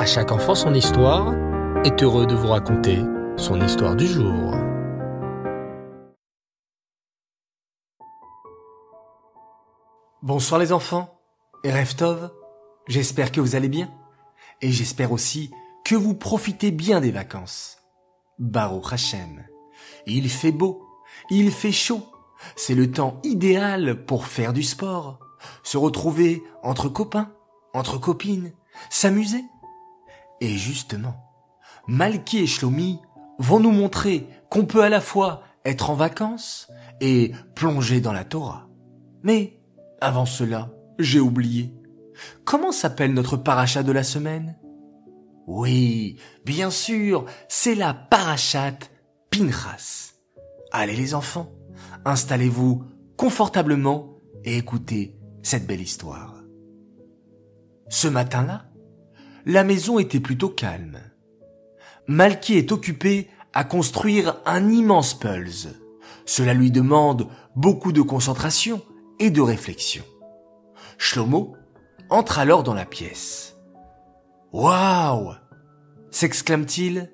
À chaque enfant son histoire est heureux de vous raconter son histoire du jour. Bonsoir les enfants et Reftov, j'espère que vous allez bien et j'espère aussi que vous profitez bien des vacances. Baruch Hashem, il fait beau, il fait chaud, c'est le temps idéal pour faire du sport, se retrouver entre copains, entre copines, s'amuser. Et justement, Malki et Shlomi vont nous montrer qu'on peut à la fois être en vacances et plonger dans la Torah. Mais avant cela, j'ai oublié. Comment s'appelle notre paracha de la semaine? Oui, bien sûr, c'est la parachate Pinchas. Allez les enfants, installez-vous confortablement et écoutez cette belle histoire. Ce matin-là, la maison était plutôt calme. Malky est occupé à construire un immense pulse. Cela lui demande beaucoup de concentration et de réflexion. Shlomo entre alors dans la pièce. Waouh s'exclame-t-il.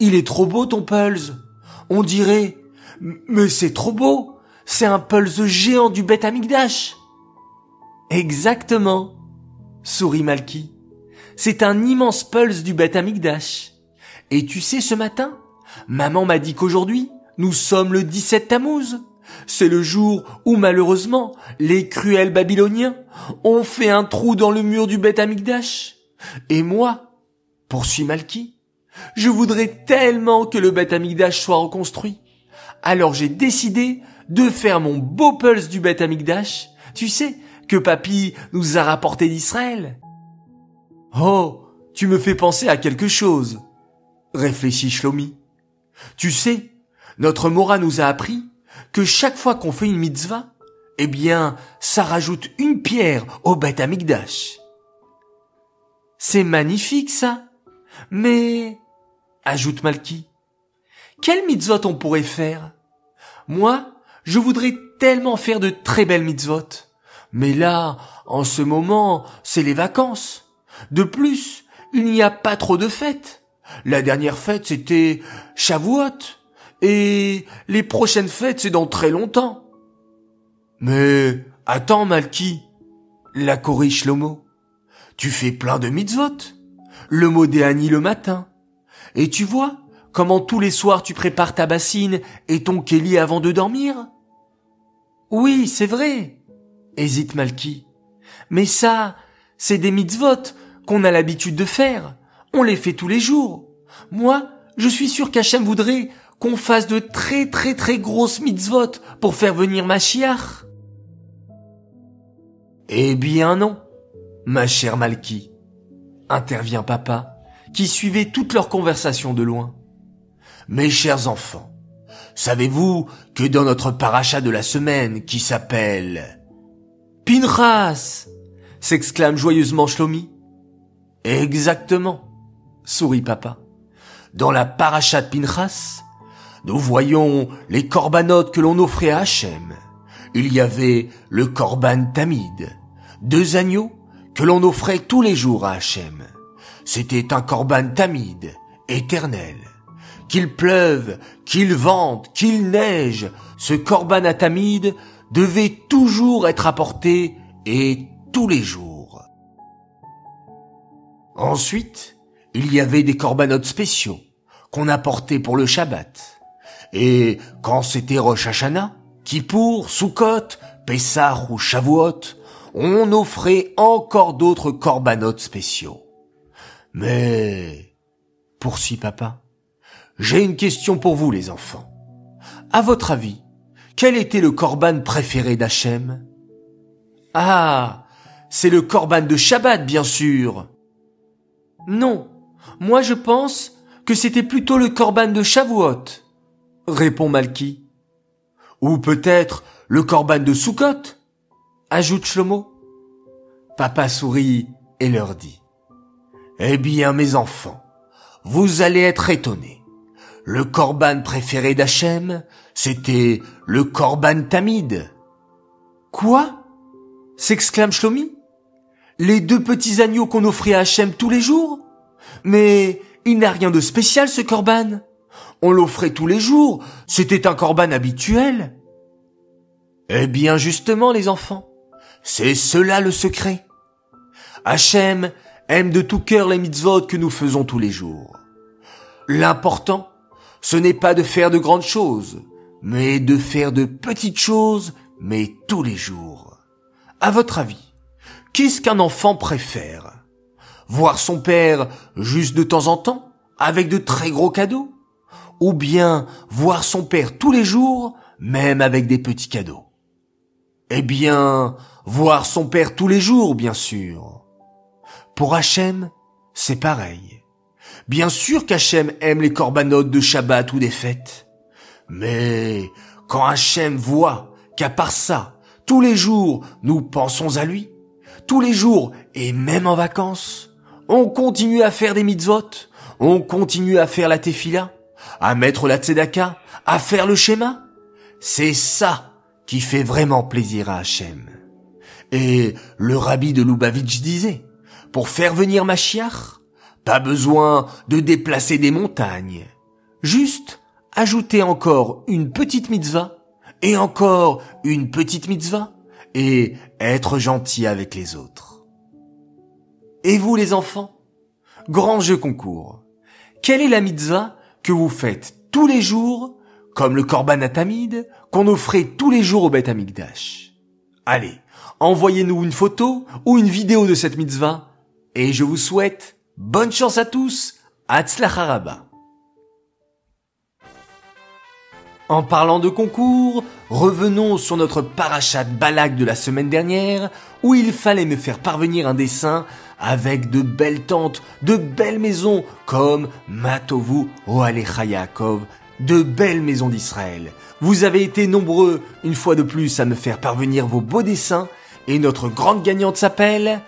Il est trop beau ton pulse. On dirait, mais c'est trop beau. C'est un pulse géant du Beth Amigdash. Exactement, sourit Malky. C'est un immense pulse du Beth Amigdash. Et tu sais, ce matin, maman m'a dit qu'aujourd'hui, nous sommes le 17 Tammuz. C'est le jour où malheureusement les cruels Babyloniens ont fait un trou dans le mur du Beth Amigdash. Et moi, poursuit Malky, je voudrais tellement que le Beth Amigdash soit reconstruit. Alors j'ai décidé de faire mon beau pulse du Beth Amigdash. Tu sais, que papy nous a rapporté d'Israël. Oh, tu me fais penser à quelque chose, réfléchit Shlomi. Tu sais, notre Mora nous a appris que chaque fois qu'on fait une mitzvah, eh bien, ça rajoute une pierre au Beth Amigdash. C'est magnifique, ça. Mais, ajoute Malki, quelle mitzvot on pourrait faire? Moi, je voudrais tellement faire de très belles mitzvot. Mais là, en ce moment, c'est les vacances. De plus, il n'y a pas trop de fêtes. La dernière fête, c'était Shavuot. Et les prochaines fêtes, c'est dans très longtemps. Mais, attends, Malki. La corrige Shlomo. Tu fais plein de mitzvot. Le modéani le matin. Et tu vois comment tous les soirs tu prépares ta bassine et ton kéli avant de dormir? Oui, c'est vrai hésite Malki. Mais ça, c'est des mitzvot qu'on a l'habitude de faire. On les fait tous les jours. Moi, je suis sûr qu'Hachem voudrait qu'on fasse de très très très grosses mitzvot pour faire venir Mashiach. Eh bien non, ma chère Malki, intervient papa, qui suivait toute leur conversation de loin. Mes chers enfants, savez-vous que dans notre paracha de la semaine qui s'appelle Pinchas s'exclame joyeusement Shlomi. Exactement, sourit papa. Dans la parachat Pinchas, nous voyons les corbanotes que l'on offrait à Hachem. Il y avait le korban tamid, deux agneaux que l'on offrait tous les jours à Hachem. C'était un korban tamid, éternel. Qu'il pleuve, qu'il vente, qu'il neige, ce korban à tamid devait toujours être apporté et tous les jours. Ensuite, il y avait des corbanotes spéciaux qu'on apportait pour le Shabbat. Et quand c'était Rosh Hashanah, Kippour, Sukkot, Pessah ou Shavuot, on offrait encore d'autres corbanotes spéciaux. Mais, poursuit papa, j'ai une question pour vous les enfants. À votre avis, quel était le corban préféré d'Hachem? Ah, c'est le corban de Shabbat, bien sûr. Non, moi je pense que c'était plutôt le corban de Shavuot, répond Malki. Ou peut-être le corban de Sukkot, ajoute Shlomo. Papa sourit et leur dit. Eh bien, mes enfants, vous allez être étonnés. Le corban préféré d'Hachem, c'était le Korban Tamid. Quoi? s'exclame Shlomi. Les deux petits agneaux qu'on offrait à Hachem tous les jours Mais il n'a rien de spécial ce corban. On l'offrait tous les jours, c'était un corban habituel. Eh bien justement les enfants, c'est cela le secret. Hachem aime de tout cœur les mitzvot que nous faisons tous les jours. L'important, ce n'est pas de faire de grandes choses, mais de faire de petites choses, mais tous les jours. À votre avis, qu'est-ce qu'un enfant préfère? Voir son père juste de temps en temps, avec de très gros cadeaux? Ou bien voir son père tous les jours, même avec des petits cadeaux? Eh bien, voir son père tous les jours, bien sûr. Pour Hachem, c'est pareil. Bien sûr qu'Hachem aime les corbanotes de Shabbat ou des fêtes. Mais quand Hachem voit qu'à part ça, tous les jours, nous pensons à lui, tous les jours et même en vacances, on continue à faire des mitzvot, on continue à faire la tefila, à mettre la tzedaka, à faire le schéma. C'est ça qui fait vraiment plaisir à Hachem. Et le rabbi de Lubavitch disait, pour faire venir Mashiach, pas besoin de déplacer des montagnes. Juste ajouter encore une petite mitzvah, et encore une petite mitzvah, et être gentil avec les autres. Et vous les enfants? Grand jeu concours. Quelle est la mitzvah que vous faites tous les jours, comme le korban atamide, qu'on offrait tous les jours au Beth Amikdash Allez, envoyez-nous une photo ou une vidéo de cette mitzvah, et je vous souhaite bonne chance à tous, Hatzlacharaba. En parlant de concours, revenons sur notre parachat balak de la semaine dernière, où il fallait me faire parvenir un dessin avec de belles tentes, de belles maisons, comme Matovu Oalecha Yaakov, de belles maisons d'Israël. Vous avez été nombreux, une fois de plus, à me faire parvenir vos beaux dessins, et notre grande gagnante s'appelle...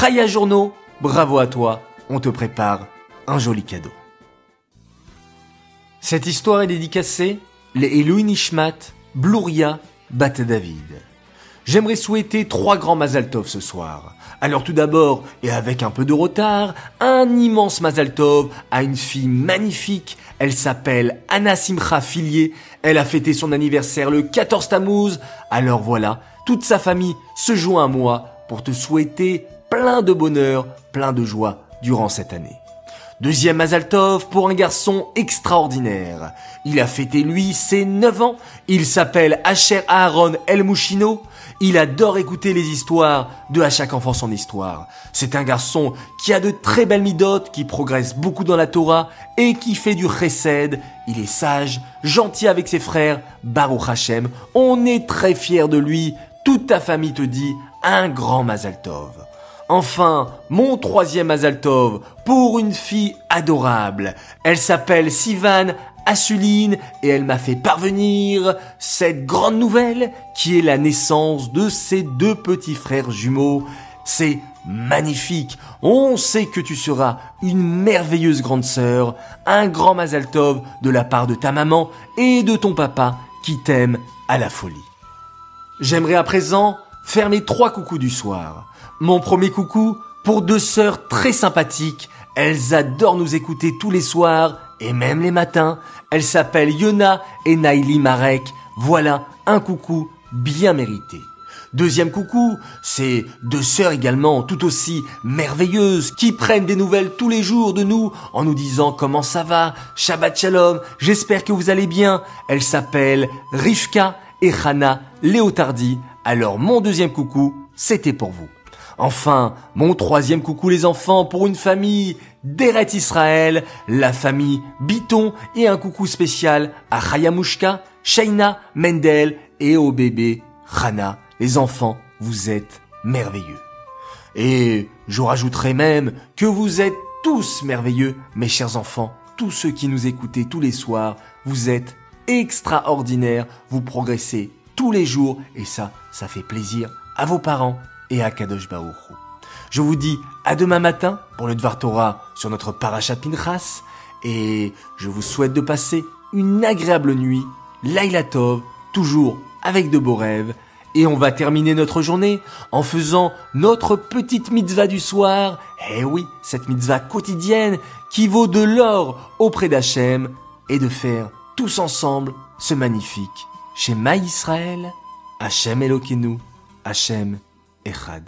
Chaya Journaux, bravo à toi, on te prépare un joli cadeau. Cette histoire est dédicacée les Elohim Nishmat, Bluria, Bat David. J'aimerais souhaiter trois grands Mazaltov ce soir. Alors tout d'abord, et avec un peu de retard, un immense Mazaltov à une fille magnifique. Elle s'appelle Anna Simcha Filier. Elle a fêté son anniversaire le 14 Tammuz. Alors voilà, toute sa famille se joint à moi pour te souhaiter plein de bonheur, plein de joie durant cette année. Deuxième Mazaltov pour un garçon extraordinaire. Il a fêté lui ses 9 ans. Il s'appelle Asher Aaron El Mouchino. Il adore écouter les histoires de À chaque enfant son histoire. C'est un garçon qui a de très belles midotes, qui progresse beaucoup dans la Torah et qui fait du chesed. Il est sage, gentil avec ses frères. Baruch Hashem, on est très fiers de lui. Toute ta famille te dit un grand Mazaltov. Enfin, mon troisième Azaltov pour une fille adorable. Elle s'appelle Sivan Assuline et elle m'a fait parvenir cette grande nouvelle qui est la naissance de ses deux petits frères jumeaux. C'est magnifique. On sait que tu seras une merveilleuse grande sœur, un grand Mazaltov de la part de ta maman et de ton papa qui t'aime à la folie. J'aimerais à présent faire trois coucous du soir. Mon premier coucou pour deux sœurs très sympathiques. Elles adorent nous écouter tous les soirs et même les matins. Elles s'appellent Yona et Naili Marek. Voilà un coucou bien mérité. Deuxième coucou, c'est deux sœurs également tout aussi merveilleuses qui prennent des nouvelles tous les jours de nous en nous disant comment ça va, Shabbat Shalom, j'espère que vous allez bien. Elles s'appellent Rivka et Hana Léotardi. Alors mon deuxième coucou, c'était pour vous. Enfin, mon troisième coucou les enfants pour une famille d'Eret Israël, la famille Biton et un coucou spécial à Chayamushka, Shaina, Mendel et au bébé Hana. Les enfants, vous êtes merveilleux. Et je rajouterai même que vous êtes tous merveilleux, mes chers enfants, tous ceux qui nous écoutez tous les soirs, vous êtes extraordinaires, vous progressez tous les jours et ça, ça fait plaisir à vos parents et à Kadosh Baoru. Je vous dis à demain matin pour le Dvar Torah sur notre Parashat Pinchas et je vous souhaite de passer une agréable nuit, Laila Tov, toujours avec de beaux rêves Et on va terminer notre journée en faisant notre petite mitzvah du soir. Eh oui, cette mitzvah quotidienne qui vaut de l'or auprès d'Hachem et de faire tous ensemble ce magnifique Shema Israël, Hachem Elokeinu, Hachem אחד.